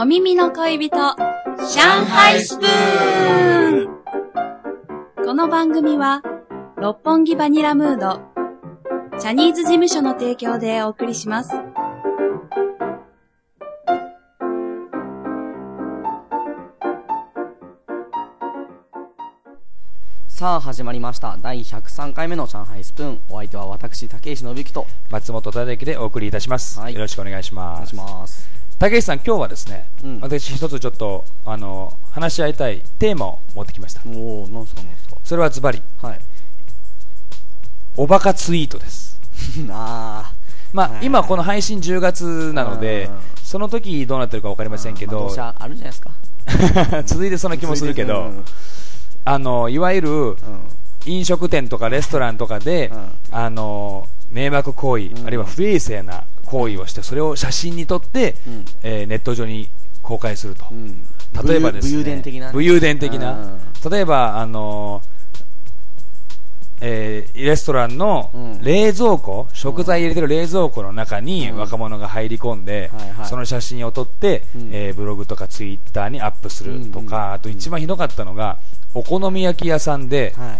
お耳の恋人、上海スプーン。この番組は、六本木バニラムード、チャニーズ事務所の提供でお送りします。さあ始まりました。第103回目の上海スプーン。お相手は私竹石信之と松本忠之でお送りいたします、はい。よろしくお願いしお願いしますます竹内さん今日はですね、うん。私一つちょっとあの話し合いたいテーマを持ってきました。おおなんすかなんすそれはズバリかはい。おバカツイートです。あまあ、はい。今この配信10月なのでうんその時どうなってるか分かりあませんけど、まああるじゃないですか。続いてそんな気もするけど、うん。あのいわゆるうん。飲食店とかレストランとかで、うん。あの迷惑行為、うん。あるいは不衛生な行為をしてそれを写真に撮って、うん。えーネット上に公開すると、うん。例えばですね武勇伝的なね。武勇伝的な。うん。例えばあのえーレストランのうん。冷蔵庫、食材入れてる冷蔵庫の中にうん。若者が入り込んで、はいはい。その写真を撮って、うん。えーブログとかツイッターにアップするとか、うんうん。あと一番ひどかったのがお好み焼き屋さんで、はい。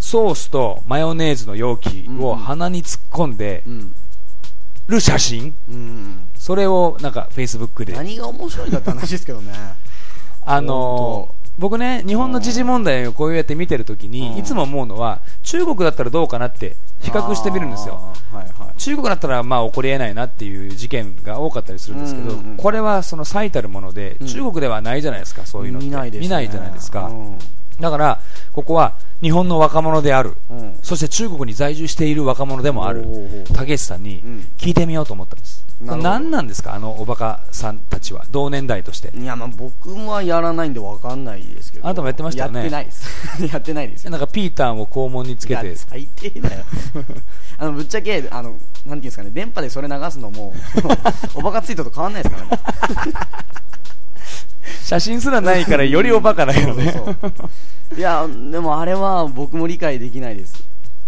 ソースとマヨネーズの容器を鼻に突っ込んでうんる写真、うん。それをなんかフェイスブックで。何が面白いんだって話ですけどね。あのー僕ね、日本の時事問題をこうやって見てるときに、うん。いつも思うのは、中国だったらどうかなって比較してみるんですよ。はいはい。中国だったらまあ起こり得ないなっていう事件が多かったりするんですけど、うんうんうん。これはその最たるもので、うん。中国ではないじゃないですか、そういうの。見ないね。見ないじゃないですか。うんだから、ここは日本の若者である、うん。そして中国に在住している若者でもある。竹内さんにうん。聞いてみようと思ったんです。なるほど。何なんですか、あのおバカさんたちは、同年代として。いやまあ僕はやらないんでわかんないですけど。あなたもやってましたよね。やってないです。やってないですよ。なんかピーターンを肛門につけて。最低だよ。あのぶっちゃけあのなんていうんですかね電波でそれ流すのも おバカツイートと変わんないですからね写真すらないからよりおバカだけどね。いやでもあれは僕も理解できないです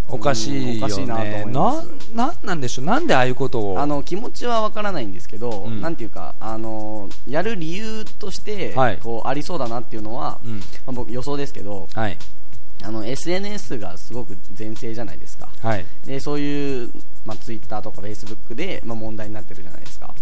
おかしいようんおかしいなとね。思いなます、なんなんでしょう？なんでああいうことを？あの気持ちはわからないんですけど、うんなんていうかあのやる理由として、はいこうありそうだなっていうのは、うん。まあ、僕予想ですけどはい。あの SNS がすごく全盛じゃないですかはい。でそういう、まあ、Twitter とか Facebook で、まあ、問題になってるじゃないですかで、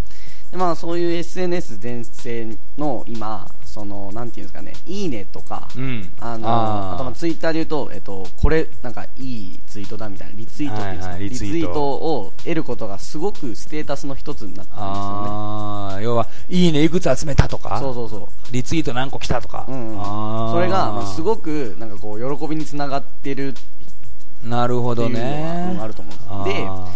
まあ、そういう SNS 全盛の今そのなんていうんですかねいいねとか、うん。あのあとまあツイッターで言うと、えっと、これなんかいいツイートだみたいなリツイートっていうんですか、はいはいリツイート。を得ることがすごくステータスの一つになってるんですよね。ああ、要は、いいねいくつ集めたとか、そうそうそう。リツイート何個来たとか。うん。それが、まあ、すごくなんかこう喜びにつながってるなるほどっていうのね。があると思うんです。であ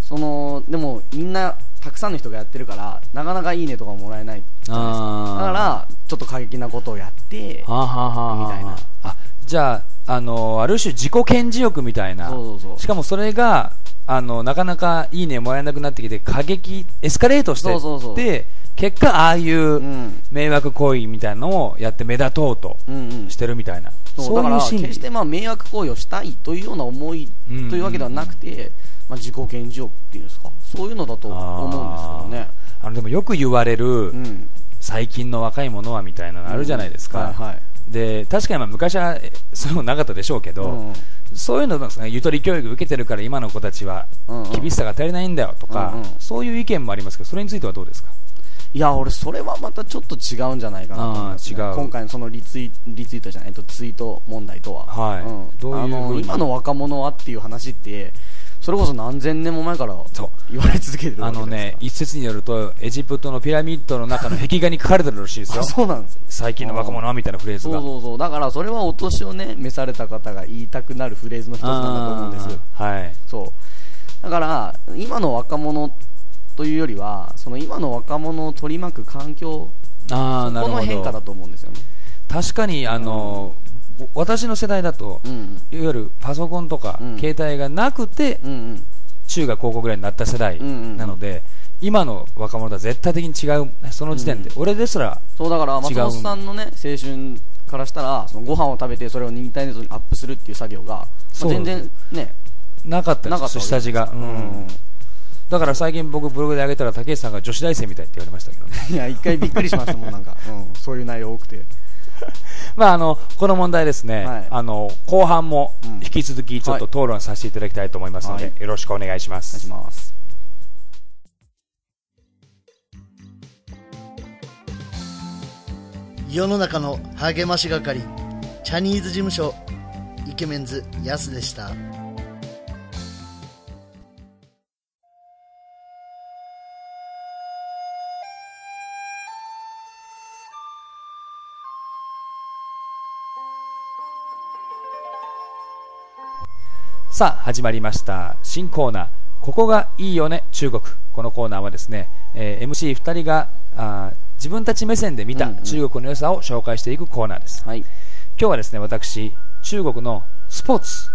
そのでもみんなたくさんの人がやってるからなかなかいいねとかもらえないじゃないですか。だからちょっと過激なことをやってーはあはあは。みたいな。あ、じゃあ、あの、ある種自己顕示欲みたいな。そうそうそう。しかもそれが、あの、なかなかいいねもらえなくなってきて、過激、エスカレートしてそうそうそう。結果、ああいううん。迷惑行為みたいなのをやって目立とうとうんうん。してるみたいな。そうそうだから決。してまあ迷惑行為をしたいというような思いというわけではなくて、まあ、自己顕示欲っていうんですか？そういうのだと思うんですけどね。あのでもよく言われる、うん。最近の若い者はみたいなのあるじゃないですか、はいはい。で確かにまあ昔はえそういうのなかったでしょうけど、うんそういうのなんですねゆとり教育受けてるから今の子たちはうんうん。厳しさが足りないんだよとか、うんうん。そういう意見もありますけどそれについてはどうですか？いや俺それはまたちょっと違うんじゃないかなとね、今回のそのリツイリツイートじゃないとツイート問題とは、はい。うん、どういうあの今の若者はっていう話ってそれこそ何千年も前から言われ続けてるわあのね一説によるとエジプトのピラミッドの中の壁画に書かれてるらしいですよ。あそうなんですよ。最近の若者はみたいなフレーズが。そうそうそう。だからそれはお年をね召された方が言いたくなるフレーズの一つなんだと思うんですはい。そう。だから今の若者というよりはその今の若者を取り巻く環境あこの変化だどと思うんですよね。確かにあの、私の世代だと、うんいわゆるパソコンとか、うん。携帯がなくてうんうん。中学高校ぐらいになった世代うんうん。なので、今の若者とは絶対的に違うその時点で、うん俺ですらそうだから松本さんのね青春からしたらそのご飯を食べてそれをインターネットにアップするっていう作業が、まあ全然ねなかったなかったです。下地が、うん。うんだから最近僕ブログで上げたら竹内さんが女子大生みたいって言われましたけどね。いや一回びっくりしましたもんなんか、うん、そういう内容多くてまああのこの問題ですね、はい。あの後半もうん。引き続きちょっと討論させていただきたいと思いますので、はい。よろしくお願いしまお願いすします。世の中の励まし係チャニーズ事務所イケメンズヤスでしたさあ始まりました。新コーナー。ここがいいよね。中国。このコーナーはですね、えー MC2 人があー自分たち目線で見たうんうん。中国の良さを紹介していくコーナーです、はい。今日はですね私中国のスポーツ。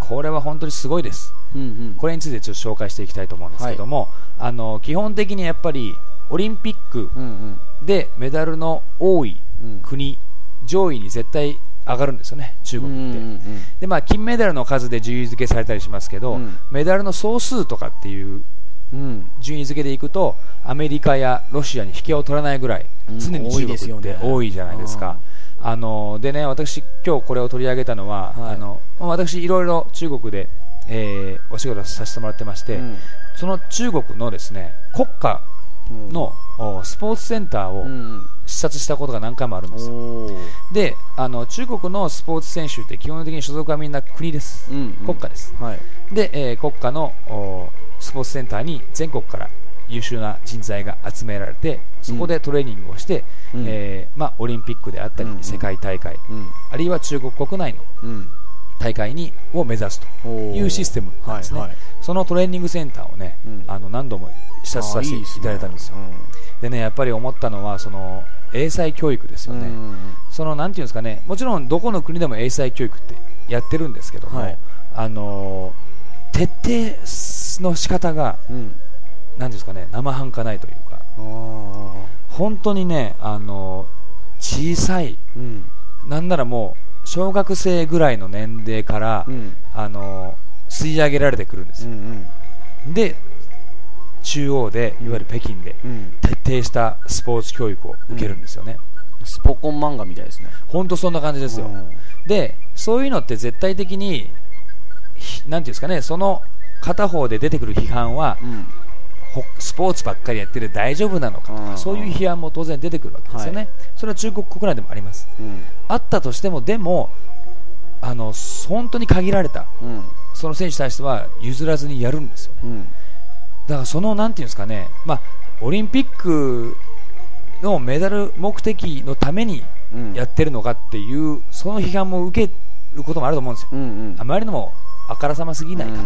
これは本当にすごいです。うんうん。これについてちょっと紹介していきたいと思うんですけども、あの基本的にやっぱりオリンピックうんうん。でメダルの多いうん。国上位に絶対上がるんですよね中国って、うんうんうん。でまあ、金メダルの数で順位付けされたりしますけど、うん。メダルの総数とかっていううん。順位付けでいくとアメリカやロシアに引けを取らないぐらい、うん常に多いです中国ってよね。多いじゃないですか。あのでね私、今日これを取り上げたのは、はい。あのまあ私、いろいろ中国で、えーお仕事させてもらってまして、うん。その中国のですね国家の、おスポーツセンターをうん。視察したことが何回もあるんうんですよ。おー。であの中国のスポーツ選手って基本的に所属はみんな国です、うんうん。国家です。はい。で、えー国家のおスポーツセンターに全国から優秀な人材が集められてそこでトレーニングをして、うん。えーまあ、オリンピックであったり、うんうん。世界大会うん。あるいは中国国内のうん大会にを目指すというシステムなんですね、はいはい。そのトレーニングセンターをね、うん。あの何度も視察させていただいたんですよ。でねやっぱり思ったのはその英才教育ですよね、うんうんうん。そのなんていうんですかね。もちろんどこの国でも英才教育ってやってるんですけども、はい。あのー徹底の仕方がうん。なんですかね生半可ないというか。本当にねあのー小さい。うん。なんならもう小学生ぐらいの年齢から、うん。あのー吸い上げられてくるんですうよ、ん。で中央でいわゆる北京でうん。徹底したスポーツ教育を受けるんですよね、スポコン漫画みたいですね。本当そんな感じですよ、うん。でそういうのって絶対的にひなんていうんですかねその片方で出てくる批判はスポーツばっかりやってる大丈夫なのかとうん。かそういう批判も当然出てくるわけですよね、はい。それは中国国内でもあります。うん。あったとしてもでもあの本当に限られたうん。その選手に対しては譲らずにやるんですよね。うん。だからそのなんていうんですかね。まあオリンピックのメダル目的のためにうん。やってるのかっていうその批判も受けることもあると思うんですよ。うんうん。あまりにもあからさますぎないかと、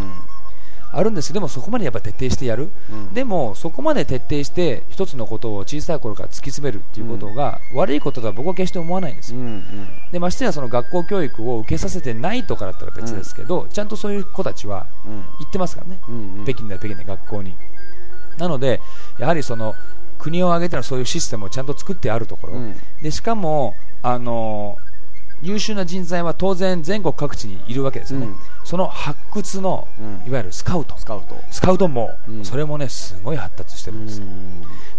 あるんですけどでもそこまでやっぱ徹底してやる、うん。でもそこまで徹底して一つのことを小さい頃から突き詰めるっていうことが、悪いこととは僕は決して思わないんですよ、うんうん。でましてやその学校教育を受けさせてないとかだったら別ですけど、ちゃんとそういう子たちはうん。行ってますからね、うんうん。北京で北京で学校に。なのでやはりその国を挙げてのそういうシステムをちゃんと作ってあるところ、うん。でしかもあの優秀な人材は当然全国各地にいるわけですよね、うん。その発掘の、うん。いわゆるスカウト。スカウト。スカウトも、うん。それもねすごい発達してるんです。よ、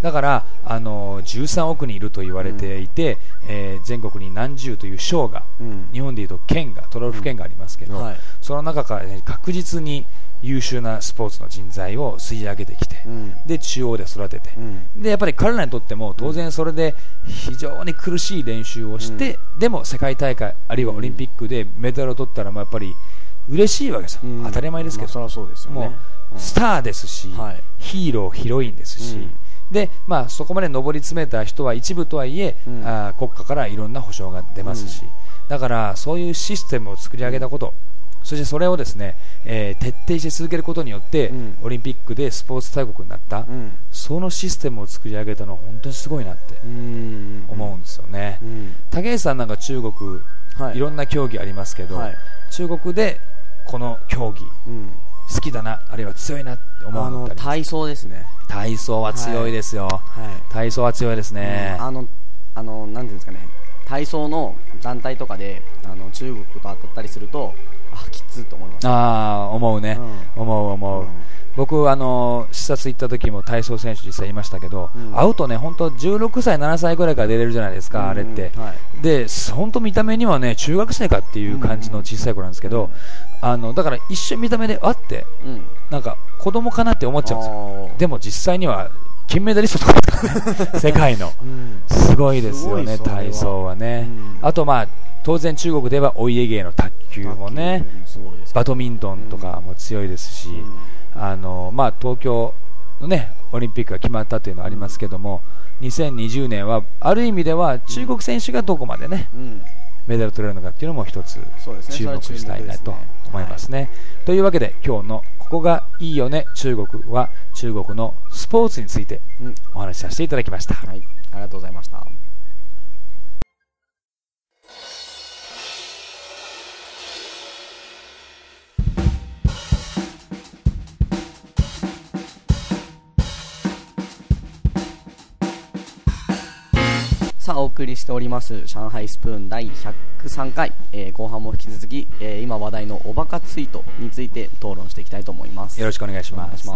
だからあの13億人いると言われていて、えー全国に何十という省がうん。日本でいうと県が都道府県がありますけど、はい。その中から、ね、確実に優秀なスポーツの人材を吸い上げてきて、うん。で中央で育てて、うん。でやっぱり彼らにとっても当然それで非常に苦しい練習をして、でも世界大会あるいはオリンピックでメダルを取ったらまあやっぱり嬉しいわけですよ、うん。当たり前ですけど、まあそうですよね。もうスターですし、はい。ヒーロー、ヒロインですし、うん。でまあ、そこまで上り詰めた人は一部とはいえ、うん。あー国家からいろんな保障が出ますし、だからそういうシステムを作り上げたこと、そしてそれをですね、えー徹底して続けることによって、うん。オリンピックでスポーツ大国になった、うん。そのシステムを作り上げたのは本当にすごいなってうん思うんですよね。うん。竹内さんなんか中国、はい。いろんな競技ありますけど、はい。中国でこの競技うん。好きだなあるいは強いなって思うのって体操ですね。体操は強いですよ、はい。体操は強いですね、あのあのなんていうんですかね体操の団体とかであの中国と当たったりするとあきつと思います。ああ思うね、うん。思う思う、うん。僕、あの視察行った時も体操選手実際いましたけど、うん。会うとね本当16歳、7歳ぐらいから出れるじゃないですか、あれって。はい。で本当見た目にはね中学生かっていう感じの小さい子なんですけど、あのだから一瞬見た目であってうん。なんか子供かなって思っちゃうんですよ。でも実際には金メダリストとか 世界の。うんすごいですよね体操はね、うん。あとまあ当然中国ではお家芸の卓球もねうんすごいですバドミントンとかも強いですし、あのまあ、東京の、ね、オリンピックが決まったというのはありますけども、2020年はある意味では中国選手がどこまで、ね、うん。うんメダルを取れるのかっていうのも一つ注目したいなと思いますね。というわけで今日の「ここがいいよね中国」は。中国のスポーツについてうんお話しさせていただきました。はい。ありがとうございました。送りしております上海スプーン第103回、えー後半も引き続き、えー今話題のおバカツイートについて討論していきたいと思います。よろしくお願いします。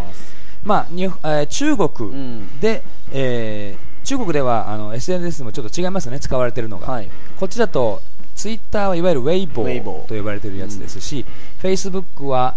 まあにえー中国うん。で、えー中国ではあの SNS もちょっと違いますよね、使われているのが、はい。こっちだとツイッターはいわゆるウェイボーー。と呼ばれているやつですし、フェイスブックは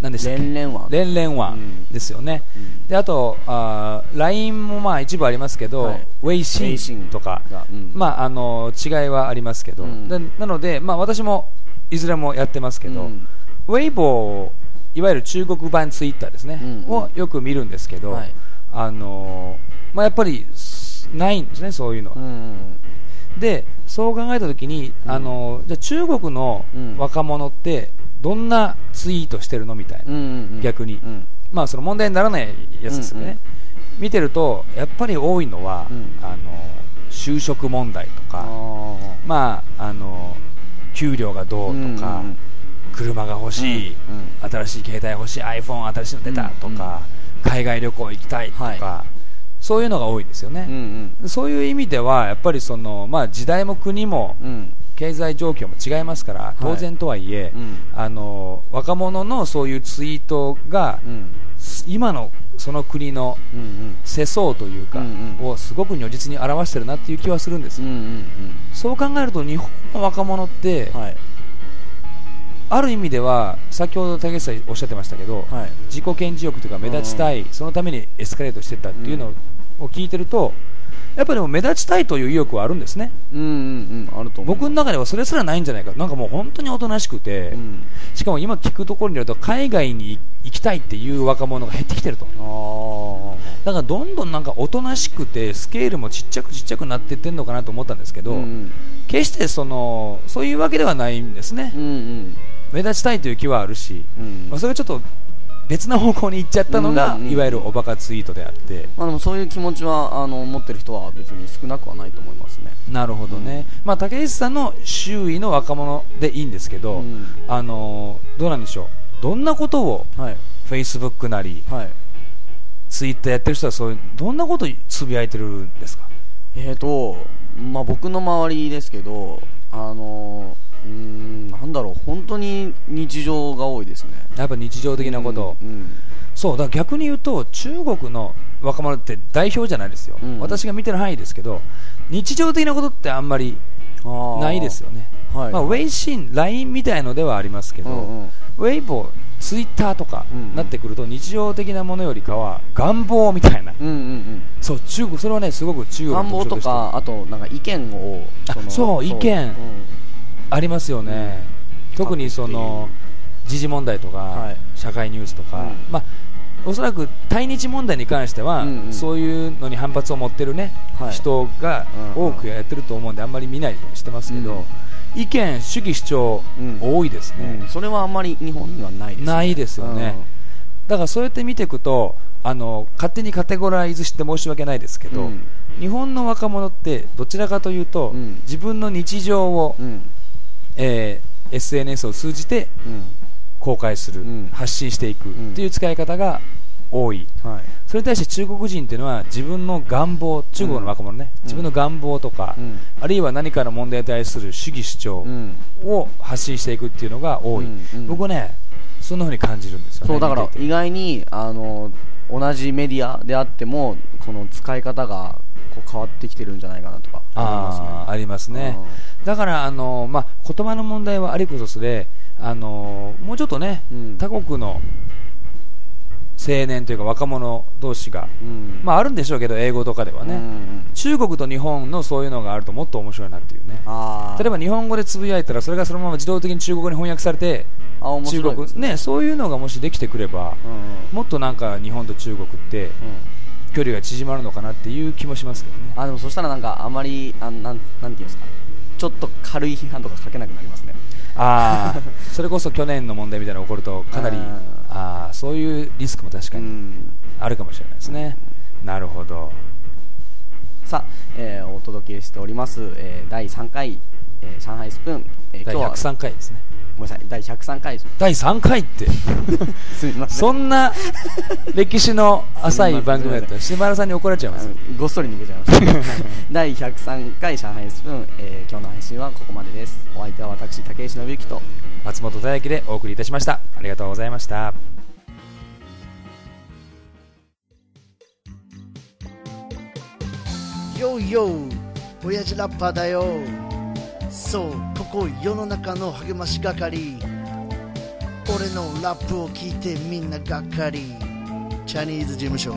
何でしたっけ？連連ワン連連ワうん。ンですよね、うん。であとあー LINE もまあ一部ありますけど、はい。ウェイシンとか、がうん。まあ、あの違いはありますけど、うん。でなので、まあ、私もいずれもやってますけど、うん。ウェイボーいわゆる中国版ツイッターですね、うんうん。をよく見るんですけど、はい。あのーまあ、やっぱりすないんですね、そういうのは。うんでそう考えたときに、うん。あのーじゃあ中国のうん。若者ってどんなツイートしてるのみたいな、うんうん逆に。うん。まあ、その問題にならないやつですよね、うんうん見てるとやっぱり多いのは、うん。あの就職問題とあか、ー。まあ、あの給料がどうとか、うんうん車が欲しい、うん新しい携帯欲しい iPhone 新しいの出たとか、海外旅行行きたいとか、はそういうのが多いですよね、うんうん。そういう意味ではやっぱりその、まあ、時代も国もうん経済状況も違いますから当然とはいえ、うん。あの若者のそういうツイートが、うん。今のその国のうんうん。世相というか、うんうん。をすごく如実に表してるなっていう気はするんですよ、うんうんそう考えると日本の若者って、うんはい。ある意味では先ほど竹内さんおっしゃってましたけど、はい。自己顕示欲というか目立ちたい、そのためにエスカレートしていったっていうのを聞いてると、やっぱりでも目立ちたいという意欲はあるんですね、うんうんうん。あると僕の中ではそれすらないんじゃないか、なんかもう本当におとなしくて、うん。しかも今聞くところによると、海外に行きたいっていう若者が減ってきてると、あだからどんどんなんかおとなしくて、スケールもちっちゃくちっちゃくなっていってるのかなと思ったんですけど、あうん。決してそのそういうわけではないんですね、うんうん。目立ちたいという気はあるし、うん。まあ、それがちょっと別な方向に行っちゃったのが、うんうんうん。いわゆるおバカツイートであって、まあでもそういう気持ちはあの持ってる人は別に少なくはないと思いますね。なるほどね、まあ、竹内さんの周囲の若者でいいんですけど、うん。あのーどうなんでしょう、どんなことをはい。フェイスブックなり、はい。ツイッターやってる人はそういう、どんなことつぶやいてるんですか、えーとまあ僕の周りですけどあのうーんなんだろう本当に日常が多いですね。やっぱ日常的なこと、うんうん。そうだ逆に言うと、中国の若者って代表じゃないですよ、うん私が見てる範囲ですけど、日常的なことってあんまりないですよね。はい。まあ、ウェイシン、LINE みたいのではありますけど、うんうん。ウェイボー、ツイッターとかうんうん。なってくると、日常的なものよりかは願望みたいな、うんうんうん。そう中国それはねすごく中国の願望とかあとなんか意見をそう意見。うんありますよね、特にその時事問題とか、はい。社会ニュースとか、うん。まあ、おそらく対日問題に関しては、うんうん。そういうのに反発を持ってる、ねはい。人がうんうん。多くやってると思うんで、あんまり見ないようにしてますけど、意見、主義主張、うん。多いですね。うん。それはあんまり日本にはないですね。ないですよね。だからそうやって見ていくとあの勝手にカテゴライズして申し訳ないですけど、うん。日本の若者ってどちらかというと、うん。自分の日常を、うんうんえー SNS を通じてうん。公開する、うん。発信していくん。っていう使い方が多い、はい。それに対して中国人っていうのは自分の願望中国の若者ね、うん。自分の願望とか、うん。あるいは何かの問題に対する主義主張うん。を発信していくっていうのが多い、うん。うん。僕ねそんな風に感じるんですよね。そうだから意外にあの同じメディアであってもこの使い方がこう変わってきてるんじゃないかなとか思いますね。ありますねだからあの、まあ、言葉の問題はありこそすであのもうちょっとね、うん。他国の青年というか若者同士が、うん。まあ、あるんでしょうけど英語とかではね、うん。中国と日本のそういうのがあるともっと面白いなっていうね。例えば日本語でつぶやいたらそれがそのまま自動的に中国語に翻訳されて中国白いですね。そういうのがもしできてくればうんうんもっとなんか日本と中国ってうん。距離が縮まるのかなっていう気もしますけどね。あでもそしたらなんかあまりあなんなんていうんですかちょっと軽い批判とか書けなくなりますね。ああ それこそ去年の問題みたいなのが起こるとかなりうん。ああそういうリスクも確かうにん。あるかもしれないですね。なるほど。さあ、えーお届けしております、えー第3回、えー上海スプーン、えー第今日は103回ですねごめんなさい。第103回です第3回って。すみません。そんな歴史の 浅い番組だった。ら島原さんに怒られちゃいます。ごっそり逃げちゃいました 第103回上海スプーン、えー今日の配信はここまでです。お相手は私竹石信之と。松本大輝でお送りいたしました。ありがとうございました。よいよ親父ラッパーだよそうこ世の中の励まし係。俺のラップを聞いてみんながっかり。チャニーズ事務所。